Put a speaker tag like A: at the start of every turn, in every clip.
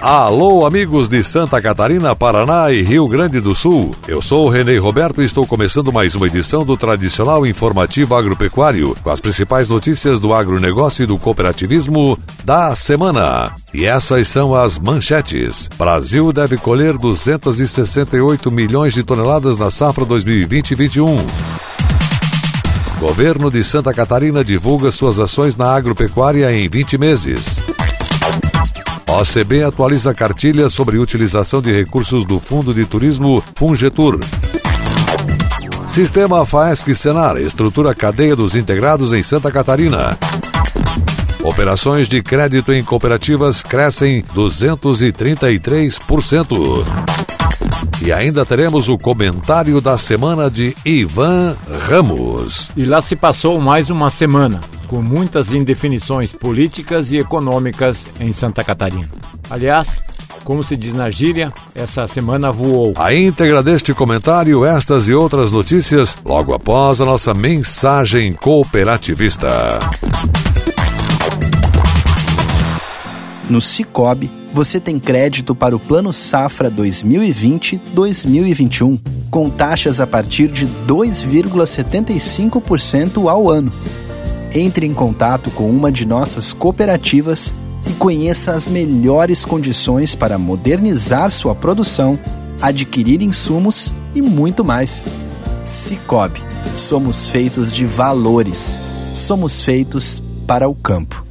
A: Alô, amigos de Santa Catarina, Paraná e Rio Grande do Sul. Eu sou o Renê Roberto e estou começando mais uma edição do tradicional informativo agropecuário, com as principais notícias do agronegócio e do cooperativismo da semana. E essas são as manchetes. Brasil deve colher 268 milhões de toneladas na safra 2020-21. Governo de Santa Catarina divulga suas ações na agropecuária em 20 meses. OCB atualiza a cartilha sobre utilização de recursos do Fundo de Turismo Fungetur. Sistema FAESC Senar estrutura a cadeia dos integrados em Santa Catarina. Operações de crédito em cooperativas crescem 233%. E ainda teremos o comentário da semana de Ivan Ramos.
B: E lá se passou mais uma semana com muitas indefinições políticas e econômicas em Santa Catarina. Aliás, como se diz na gíria, essa semana voou.
A: A íntegra deste comentário, estas e outras notícias, logo após a nossa mensagem cooperativista.
C: No Cicobi, você tem crédito para o Plano Safra 2020-2021, com taxas a partir de 2,75% ao ano entre em contato com uma de nossas cooperativas e conheça as melhores condições para modernizar sua produção, adquirir insumos e muito mais. Cicobi, somos feitos de valores. Somos feitos para o campo.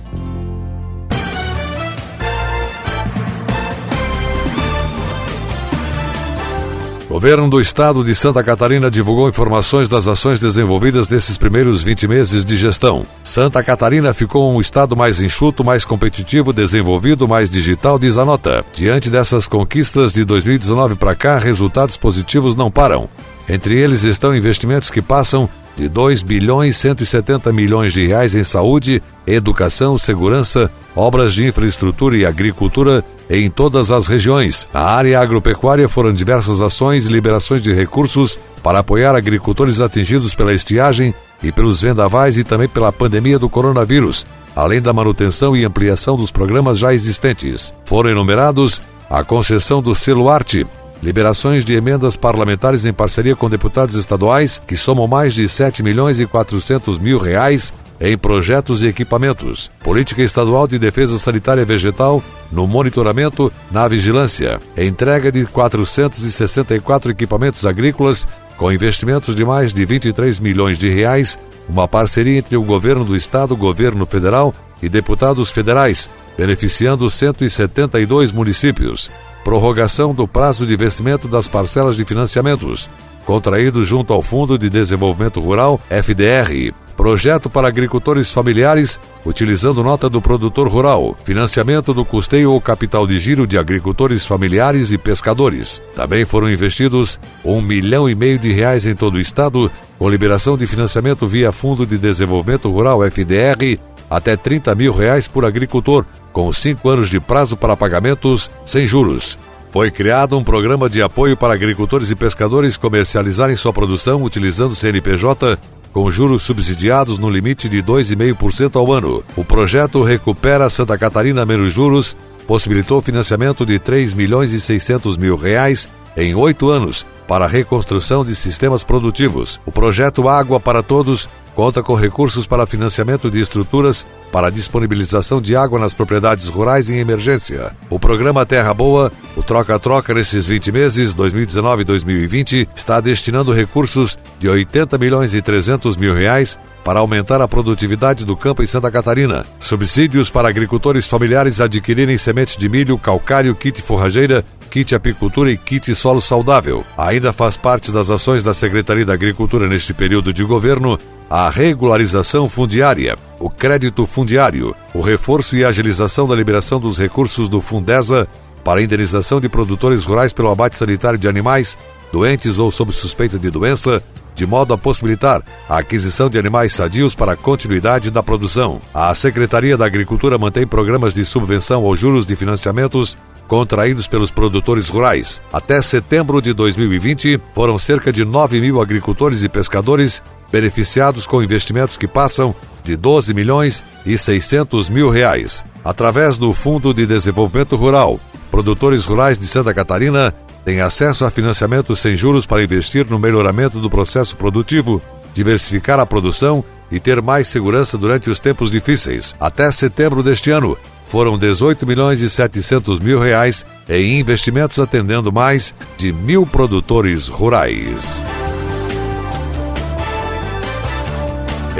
A: Governo do Estado de Santa Catarina divulgou informações das ações desenvolvidas nesses primeiros 20 meses de gestão. Santa Catarina ficou um estado mais enxuto, mais competitivo, desenvolvido, mais digital, diz a nota. Diante dessas conquistas de 2019 para cá, resultados positivos não param. Entre eles estão investimentos que passam de 2 bilhões 170 milhões de reais em saúde, educação, segurança, obras de infraestrutura e agricultura em todas as regiões. Na área agropecuária foram diversas ações e liberações de recursos para apoiar agricultores atingidos pela estiagem e pelos vendavais e também pela pandemia do coronavírus, além da manutenção e ampliação dos programas já existentes. Foram enumerados a concessão do selo Arte, liberações de emendas parlamentares em parceria com deputados estaduais, que somam mais de 7 milhões e 400 mil reais em projetos e equipamentos, política estadual de defesa sanitária vegetal no monitoramento, na vigilância, entrega de 464 equipamentos agrícolas com investimentos de mais de 23 milhões de reais, uma parceria entre o governo do estado, governo federal e deputados federais, beneficiando 172 municípios. Prorrogação do prazo de vencimento das parcelas de financiamentos, contraídos junto ao Fundo de Desenvolvimento Rural, FDR, Projeto para agricultores familiares, utilizando nota do produtor rural. Financiamento do custeio ou capital de giro de agricultores familiares e pescadores. Também foram investidos um milhão e meio de reais em todo o estado, com liberação de financiamento via Fundo de Desenvolvimento Rural FDR até 30 mil reais por agricultor, com cinco anos de prazo para pagamentos sem juros. Foi criado um programa de apoio para agricultores e pescadores comercializarem sua produção utilizando CNPJ com juros subsidiados no limite de 2,5% ao ano. O projeto Recupera Santa Catarina Menos Juros possibilitou financiamento de 3 milhões e 600 mil reais em oito anos para a reconstrução de sistemas produtivos. O projeto Água para Todos conta com recursos para financiamento de estruturas para disponibilização de água nas propriedades rurais em emergência. O programa Terra Boa, o Troca-Troca nesses 20 meses, 2019 e 2020, está destinando recursos de 80 milhões e 300 mil reais para aumentar a produtividade do campo em Santa Catarina. Subsídios para agricultores familiares adquirirem sementes de milho, calcário, kit forrageira, kit apicultura e kit solo saudável. Ainda faz parte das ações da Secretaria da Agricultura neste período de governo a regularização fundiária, o crédito fundiário, o reforço e agilização da liberação dos recursos do Fundesa para indenização de produtores rurais pelo abate sanitário de animais doentes ou sob suspeita de doença, de modo a possibilitar a aquisição de animais sadios para a continuidade da produção. A Secretaria da Agricultura mantém programas de subvenção aos juros de financiamentos contraídos pelos produtores rurais. Até setembro de 2020, foram cerca de 9 mil agricultores e pescadores beneficiados com investimentos que passam de 12 milhões e 600 mil reais. Através do Fundo de Desenvolvimento Rural, produtores rurais de Santa Catarina têm acesso a financiamento sem juros para investir no melhoramento do processo produtivo, diversificar a produção e ter mais segurança durante os tempos difíceis. Até setembro deste ano, foram 18 milhões e 700 mil reais em investimentos atendendo mais de mil produtores rurais.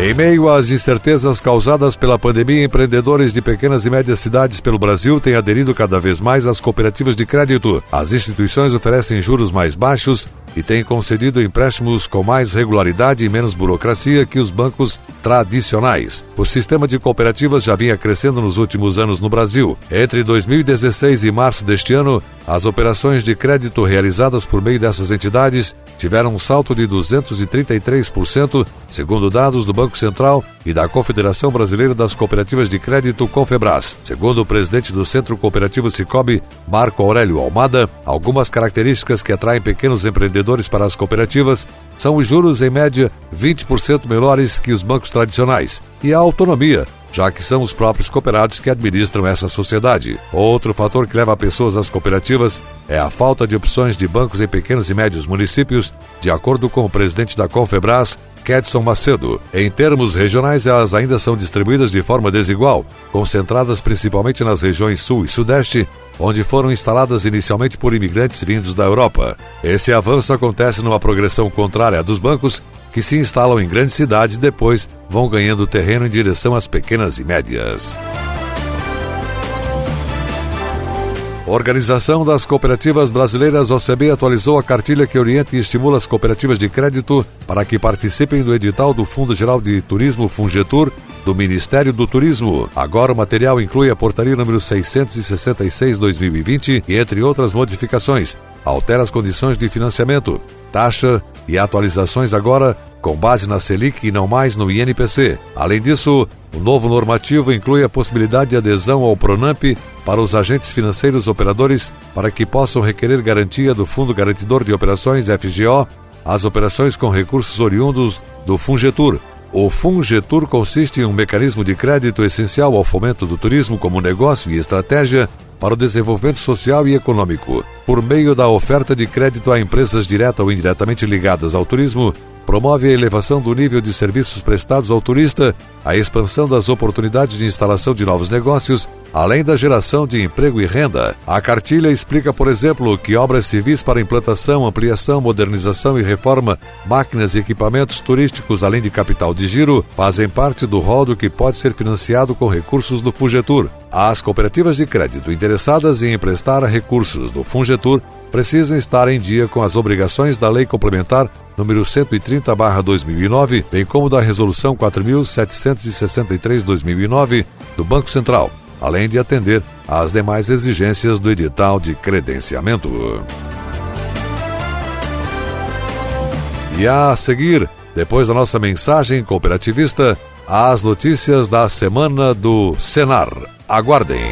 A: Em meio às incertezas causadas pela pandemia, empreendedores de pequenas e médias cidades pelo Brasil têm aderido cada vez mais às cooperativas de crédito. As instituições oferecem juros mais baixos e têm concedido empréstimos com mais regularidade e menos burocracia que os bancos tradicionais. O sistema de cooperativas já vinha crescendo nos últimos anos no Brasil. Entre 2016 e março deste ano, as operações de crédito realizadas por meio dessas entidades tiveram um salto de 233%, segundo dados do Banco Central e da Confederação Brasileira das Cooperativas de Crédito Confebras. Segundo o presidente do Centro Cooperativo Cicobi, Marco Aurélio Almada, algumas características que atraem pequenos empreendedores para as cooperativas são os juros em média 20% menores que os bancos tradicionais e a autonomia, já que são os próprios cooperados que administram essa sociedade. Outro fator que leva pessoas às cooperativas é a falta de opções de bancos em pequenos e médios municípios, de acordo com o presidente da Confebras, Kedson Macedo. Em termos regionais, elas ainda são distribuídas de forma desigual, concentradas principalmente nas regiões Sul e Sudeste, onde foram instaladas inicialmente por imigrantes vindos da Europa. Esse avanço acontece numa progressão contrária à dos bancos, que se instalam em grandes cidades e depois vão ganhando terreno em direção às pequenas e médias. Organização das Cooperativas Brasileiras OCB atualizou a cartilha que orienta e estimula as cooperativas de crédito para que participem do edital do Fundo Geral de Turismo Fungetur do Ministério do Turismo. Agora o material inclui a portaria número 666/2020 e entre outras modificações, altera as condições de financiamento, taxa e atualizações agora com base na Selic e não mais no INPC. Além disso, o novo normativo inclui a possibilidade de adesão ao Pronamp para os agentes financeiros operadores para que possam requerer garantia do Fundo Garantidor de Operações FGO às operações com recursos oriundos do Fungetur. O Fungetur consiste em um mecanismo de crédito essencial ao fomento do turismo como negócio e estratégia para o desenvolvimento social e econômico. Por meio da oferta de crédito a empresas direta ou indiretamente ligadas ao turismo, promove a elevação do nível de serviços prestados ao turista, a expansão das oportunidades de instalação de novos negócios, além da geração de emprego e renda. A cartilha explica, por exemplo, que obras civis para implantação, ampliação, modernização e reforma, máquinas e equipamentos turísticos, além de capital de giro, fazem parte do rol do que pode ser financiado com recursos do Fugetur. As cooperativas de crédito interessadas em emprestar recursos do Fungetur precisam estar em dia com as obrigações da Lei Complementar número 130/2009, bem como da Resolução 4763/2009 do Banco Central, além de atender às demais exigências do edital de credenciamento. E a seguir, depois da nossa mensagem cooperativista, as notícias da semana do Senar. Aguardem.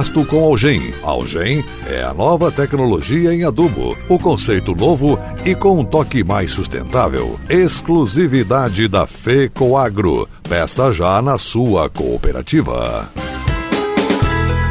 A: pasto com Algem. Algem é a nova tecnologia em adubo, o conceito novo e com um toque mais sustentável. Exclusividade da FECOAGRO. Peça já na sua cooperativa.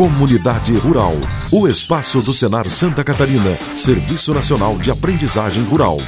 D: Comunidade Rural. O espaço do Senar Santa Catarina, Serviço Nacional de Aprendizagem Rural.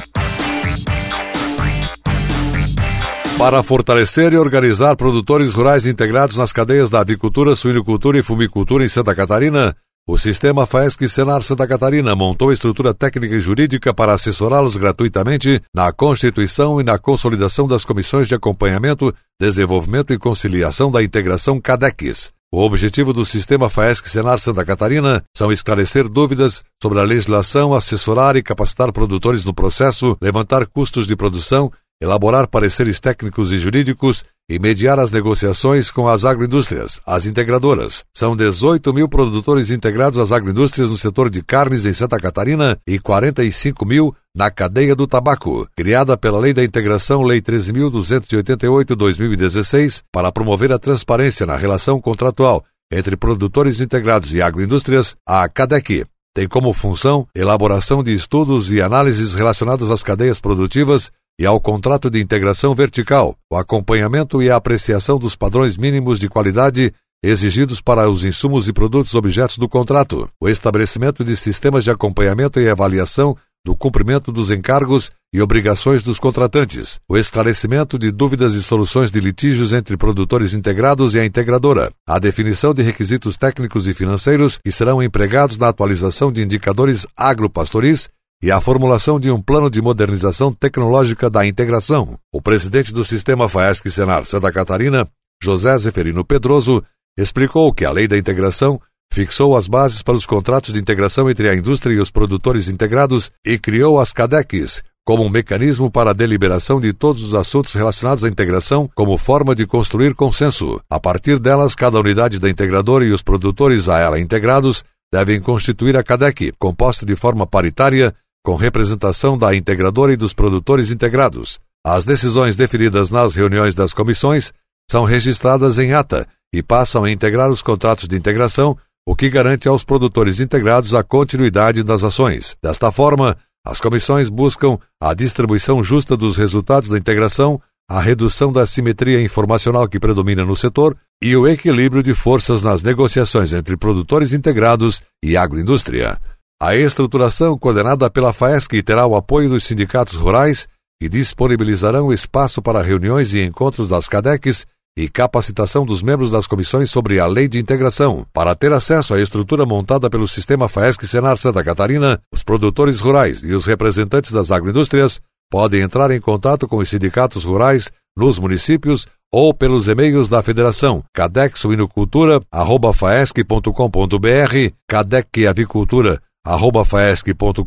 A: Para fortalecer e organizar produtores rurais integrados nas cadeias da avicultura, suinocultura e fumicultura em Santa Catarina, o sistema FAESC Senar Santa Catarina montou estrutura técnica e jurídica para assessorá-los gratuitamente na constituição e na consolidação das comissões de acompanhamento, desenvolvimento e conciliação da integração CADECs. O objetivo do sistema FAESC Senar Santa Catarina são esclarecer dúvidas sobre a legislação, assessorar e capacitar produtores no processo, levantar custos de produção, elaborar pareceres técnicos e jurídicos e mediar as negociações com as agroindústrias, as integradoras. São 18 mil produtores integrados às agroindústrias no setor de carnes em Santa Catarina e 45 mil na cadeia do tabaco, criada pela Lei da Integração Lei 13.288-2016 para promover a transparência na relação contratual entre produtores integrados e agroindústrias, a CADEC tem como função elaboração de estudos e análises relacionadas às cadeias produtivas e ao contrato de integração vertical, o acompanhamento e a apreciação dos padrões mínimos de qualidade exigidos para os insumos e produtos objetos do contrato, o estabelecimento de sistemas de acompanhamento e avaliação do cumprimento dos encargos e obrigações dos contratantes, o esclarecimento de dúvidas e soluções de litígios entre produtores integrados e a integradora, a definição de requisitos técnicos e financeiros que serão empregados na atualização de indicadores agropastoris e a formulação de um plano de modernização tecnológica da integração. O presidente do sistema FAESC Senar Santa Catarina, José Zeferino Pedroso, explicou que a lei da integração fixou as bases para os contratos de integração entre a indústria e os produtores integrados e criou as CADECs como um mecanismo para a deliberação de todos os assuntos relacionados à integração como forma de construir consenso. A partir delas, cada unidade da integradora e os produtores a ela integrados devem constituir a CADEC, composta de forma paritária com representação da integradora e dos produtores integrados. As decisões definidas nas reuniões das comissões são registradas em ata e passam a integrar os contratos de integração, o que garante aos produtores integrados a continuidade das ações. Desta forma, as comissões buscam a distribuição justa dos resultados da integração, a redução da simetria informacional que predomina no setor e o equilíbrio de forças nas negociações entre produtores integrados e agroindústria. A estruturação coordenada pela FAESC terá o apoio dos sindicatos rurais, que disponibilizarão espaço para reuniões e encontros das CADECs e capacitação dos membros das comissões sobre a lei de integração. Para ter acesso à estrutura montada pelo sistema FAESC Senar Santa Catarina, os produtores rurais e os representantes das agroindústrias podem entrar em contato com os sindicatos rurais nos municípios ou pelos e-mails da Federação cadexuinocultura@faesc.com.br, Cadec Avicultura arroba faesc.com.br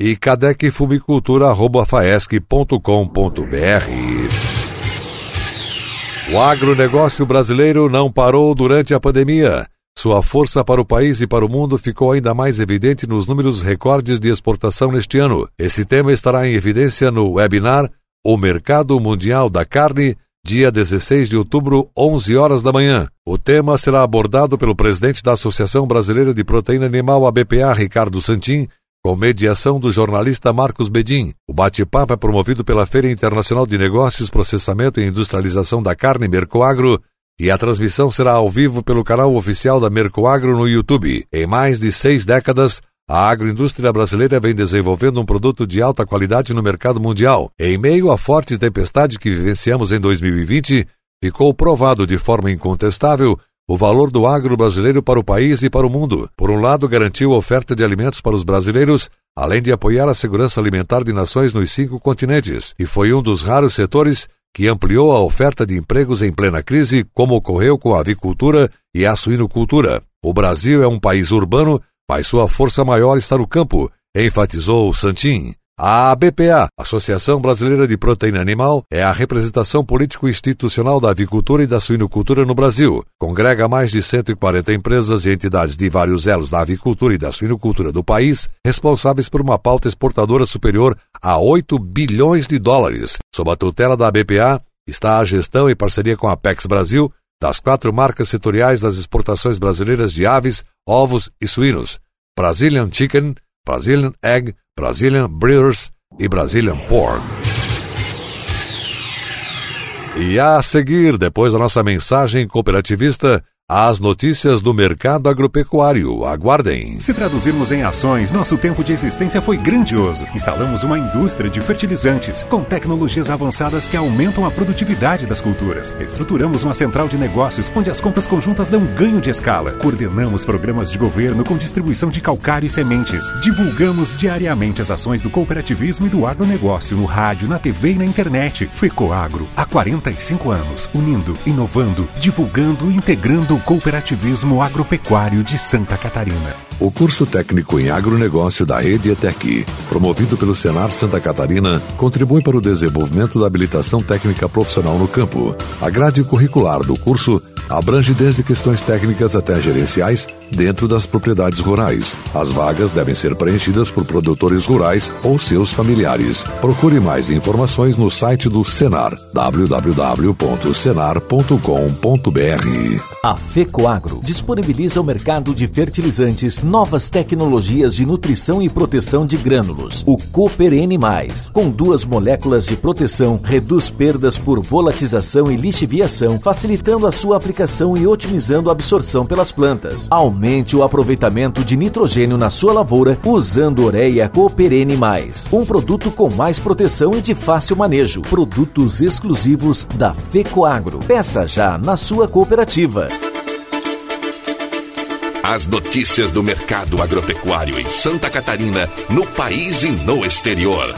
A: e cadecfumicultura.faesc.com.br. O agronegócio brasileiro não parou durante a pandemia. Sua força para o país e para o mundo ficou ainda mais evidente nos números recordes de exportação neste ano. Esse tema estará em evidência no webinar O Mercado Mundial da Carne dia 16 de outubro, 11 horas da manhã. O tema será abordado pelo presidente da Associação Brasileira de Proteína Animal, ABPA, Ricardo Santin, com mediação do jornalista Marcos Bedin. O bate-papo é promovido pela Feira Internacional de Negócios, Processamento e Industrialização da Carne Mercoagro e a transmissão será ao vivo pelo canal oficial da Mercoagro no YouTube. Em mais de seis décadas, a agroindústria brasileira vem desenvolvendo um produto de alta qualidade no mercado mundial. Em meio à forte tempestade que vivenciamos em 2020, ficou provado de forma incontestável o valor do agro brasileiro para o país e para o mundo. Por um lado, garantiu oferta de alimentos para os brasileiros, além de apoiar a segurança alimentar de nações nos cinco continentes, e foi um dos raros setores que ampliou a oferta de empregos em plena crise, como ocorreu com a avicultura e a suinocultura. O Brasil é um país urbano, mas sua força maior está no campo, enfatizou Santin. A ABPA, Associação Brasileira de Proteína Animal, é a representação político-institucional da avicultura e da suinocultura no Brasil. Congrega mais de 140 empresas e entidades de vários elos da avicultura e da suinocultura do país, responsáveis por uma pauta exportadora superior a 8 bilhões de dólares. Sob a tutela da ABPA está a gestão em parceria com a Apex Brasil das quatro marcas setoriais das exportações brasileiras de aves, ovos e suínos: Brazilian Chicken, Brazilian Egg, Brazilian Breeders e Brazilian Pork. E a seguir, depois da nossa mensagem cooperativista, as notícias do mercado agropecuário. Aguardem.
E: Se traduzirmos em ações, nosso tempo de existência foi grandioso. Instalamos uma indústria de fertilizantes com tecnologias avançadas que aumentam a produtividade das culturas. Estruturamos uma central de negócios onde as compras conjuntas dão ganho de escala. Coordenamos programas de governo com distribuição de calcário e sementes. Divulgamos diariamente as ações do cooperativismo e do agronegócio no rádio, na TV e na internet. Fecoagro, há 45 anos, unindo, inovando, divulgando e integrando cooperativismo agropecuário de Santa Catarina.
A: O curso técnico em agronegócio da Rede ETEC, promovido pelo Senar Santa Catarina, contribui para o desenvolvimento da habilitação técnica profissional no campo. A grade curricular do curso abrange desde questões técnicas até gerenciais dentro das propriedades rurais. As vagas devem ser preenchidas por produtores rurais ou seus familiares. Procure mais informações no site do Senar, www.senar.com.br.
F: A FECOAGRO disponibiliza o mercado de fertilizantes, novas tecnologias de nutrição e proteção de grânulos. O Cooper N+, com duas moléculas de proteção, reduz perdas por volatização e lixiviação, facilitando a sua aplicação e otimizando a absorção pelas plantas. Aumente o aproveitamento de nitrogênio na sua lavoura usando Ureia Cooper N+, um produto com mais proteção e de fácil manejo. Produtos exclusivos da FECOAGRO. Peça já na sua cooperativa.
G: As notícias do mercado agropecuário em Santa Catarina, no país e no exterior.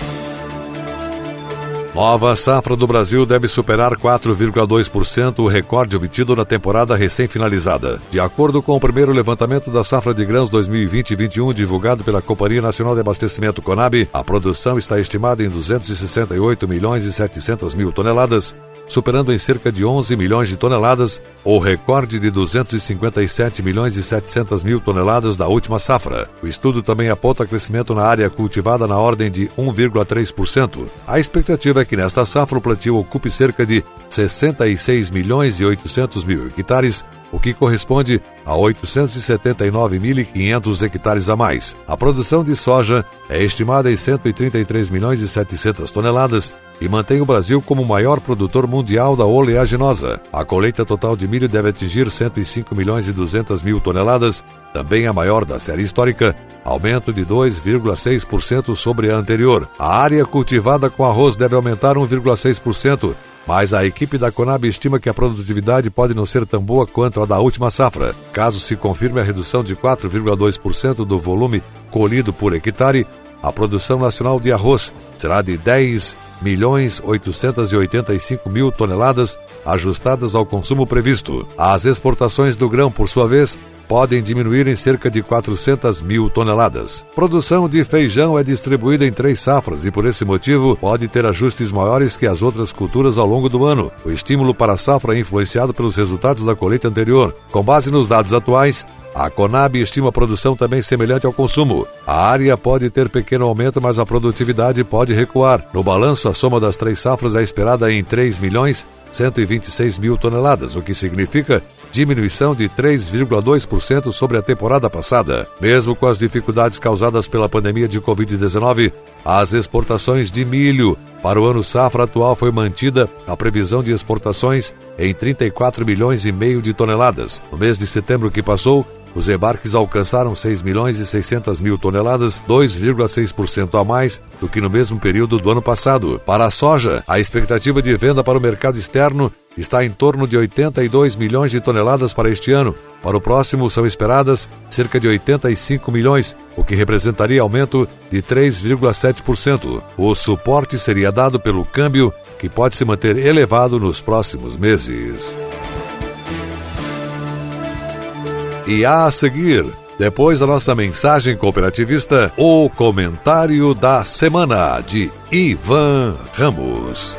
A: Nova safra do Brasil deve superar 4,2% o recorde obtido na temporada recém-finalizada. De acordo com o primeiro levantamento da safra de grãos 2020-21 divulgado pela Companhia Nacional de Abastecimento Conab, a produção está estimada em 268 milhões e 700 mil toneladas, superando em cerca de 11 milhões de toneladas o recorde de 257 milhões e 700 mil toneladas da última safra. O estudo também aponta crescimento na área cultivada na ordem de 1,3%. A expectativa é que nesta safra o plantio ocupe cerca de 66 milhões e 800 mil hectares, o que corresponde a 879.500 hectares a mais. A produção de soja é estimada em 133 milhões e 700 toneladas, e mantém o Brasil como o maior produtor mundial da oleaginosa. A colheita total de milho deve atingir 105 milhões e 200 mil toneladas, também a maior da série histórica, aumento de 2,6% sobre a anterior. A área cultivada com arroz deve aumentar 1,6%, mas a equipe da Conab estima que a produtividade pode não ser tão boa quanto a da última safra. Caso se confirme a redução de 4,2% do volume colhido por hectare, a produção nacional de arroz será de 10 milhões 885 mil toneladas ajustadas ao consumo previsto. As exportações do grão, por sua vez, podem diminuir em cerca de 400 mil toneladas. Produção de feijão é distribuída em três safras e, por esse motivo, pode ter ajustes maiores que as outras culturas ao longo do ano. O estímulo para a safra é influenciado pelos resultados da colheita anterior. Com base nos dados atuais, a Conab estima a produção também semelhante ao consumo. A área pode ter pequeno aumento, mas a produtividade pode recuar. No balanço, a soma das três safras é esperada em 3 milhões 126 mil toneladas, o que significa diminuição de 3,2% sobre a temporada passada. Mesmo com as dificuldades causadas pela pandemia de Covid-19, as exportações de milho para o ano safra atual foi mantida a previsão de exportações em 34 milhões e meio de toneladas. No mês de setembro que passou, Os embarques alcançaram 6 milhões e 600 mil toneladas, 2,6% a mais do que no mesmo período do ano passado. Para a soja, a expectativa de venda para o mercado externo está em torno de 82 milhões de toneladas para este ano. Para o próximo são esperadas cerca de 85 milhões, o que representaria aumento de 3,7%. O suporte seria dado pelo câmbio, que pode se manter elevado nos próximos meses. E a seguir, depois da nossa mensagem cooperativista, o comentário da semana de Ivan Ramos.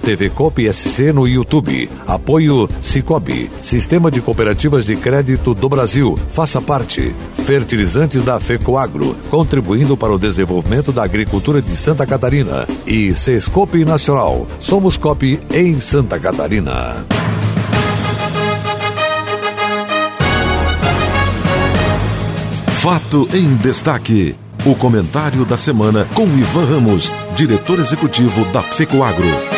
A: TV Coop SC no YouTube. Apoio Cicobi, Sistema de Cooperativas de Crédito do Brasil. Faça parte. Fertilizantes da FECOAGRO, contribuindo para o desenvolvimento da agricultura de Santa Catarina. E Sescope Nacional. Somos COP em Santa Catarina.
D: Fato em destaque. O comentário da semana com Ivan Ramos, diretor executivo da FECOAGRO.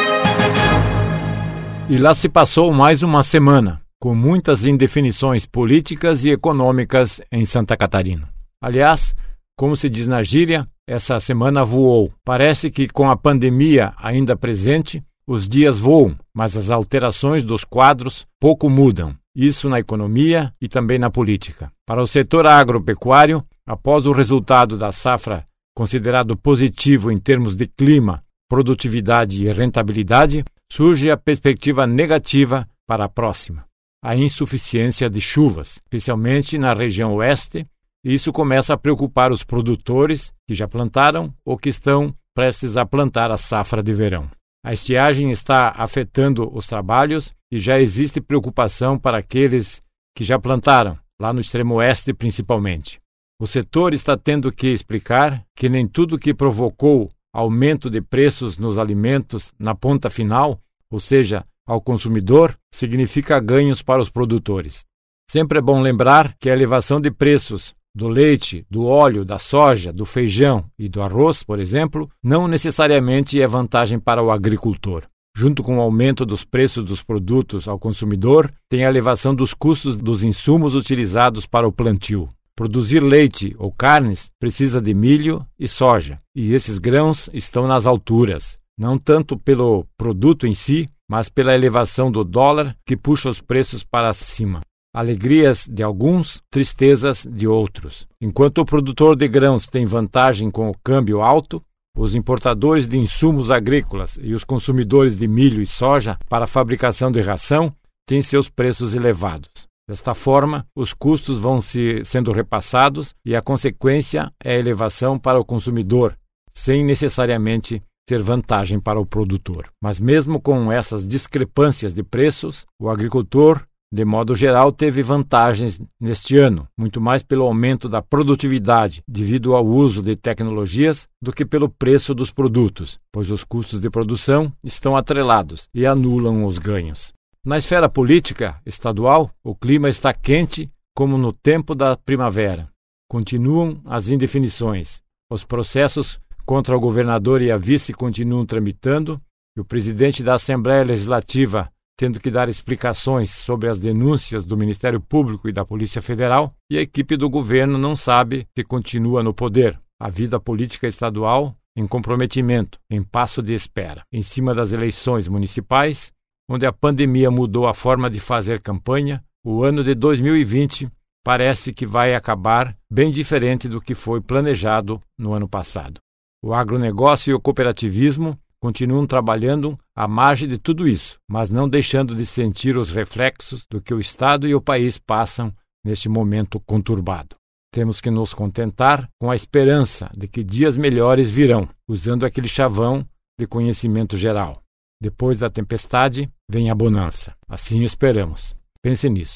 B: E lá se passou mais uma semana, com muitas indefinições políticas e econômicas em Santa Catarina. Aliás, como se diz na gíria, essa semana voou. Parece que com a pandemia ainda presente, os dias voam, mas as alterações dos quadros pouco mudam. Isso na economia e também na política. Para o setor agropecuário, após o resultado da safra considerado positivo em termos de clima, produtividade e rentabilidade, surge a perspectiva negativa para a próxima. A insuficiência de chuvas, especialmente na região oeste, e isso começa a preocupar os produtores que já plantaram ou que estão prestes a plantar a safra de verão. A estiagem está afetando os trabalhos e já existe preocupação para aqueles que já plantaram, lá no extremo oeste principalmente. O setor está tendo que explicar que nem tudo que provocou aumento de preços nos alimentos na ponta final, ou seja, ao consumidor, significa ganhos para os produtores. Sempre é bom lembrar que a elevação de preços do leite, do óleo, da soja, do feijão e do arroz, por exemplo, não necessariamente é vantagem para o agricultor. Junto com o aumento dos preços dos produtos ao consumidor, tem a elevação dos custos dos insumos utilizados para o plantio. Produzir leite ou carnes precisa de milho e soja, e esses grãos estão nas alturas, não tanto pelo produto em si, mas pela elevação do dólar que puxa os preços para cima. Alegrias de alguns, tristezas de outros. Enquanto o produtor de grãos tem vantagem com o câmbio alto, os importadores de insumos agrícolas e os consumidores de milho e soja para a fabricação de ração têm seus preços elevados. Desta forma, os custos vão se sendo repassados e a consequência é a elevação para o consumidor, sem necessariamente ser vantagem para o produtor. Mas mesmo com essas discrepâncias de preços, o agricultor, de modo geral, teve vantagens neste ano, muito mais pelo aumento da produtividade devido ao uso de tecnologias do que pelo preço dos produtos, pois os custos de produção estão atrelados e anulam os ganhos. Na esfera política estadual, o clima está quente como no tempo da primavera. Continuam as indefinições. Os processos contra o governador e a vice continuam tramitando e o presidente da Assembleia Legislativa tendo que dar explicações sobre as denúncias do Ministério Público e da Polícia Federal, e a equipe do governo não sabe que continua no poder. A vida política estadual em comprometimento, em passo de espera. Em cima das eleições municipais, onde a pandemia mudou a forma de fazer campanha, o ano de 2020 parece que vai acabar bem diferente do que foi planejado no ano passado. O agronegócio e o cooperativismo continuam trabalhando à margem de tudo isso, mas não deixando de sentir os reflexos do que o Estado e o país passam neste momento conturbado. Temos que nos contentar com a esperança de que dias melhores virão, usando aquele chavão de conhecimento geral. Depois da tempestade, vem a bonança. Assim esperamos. Pense nisso.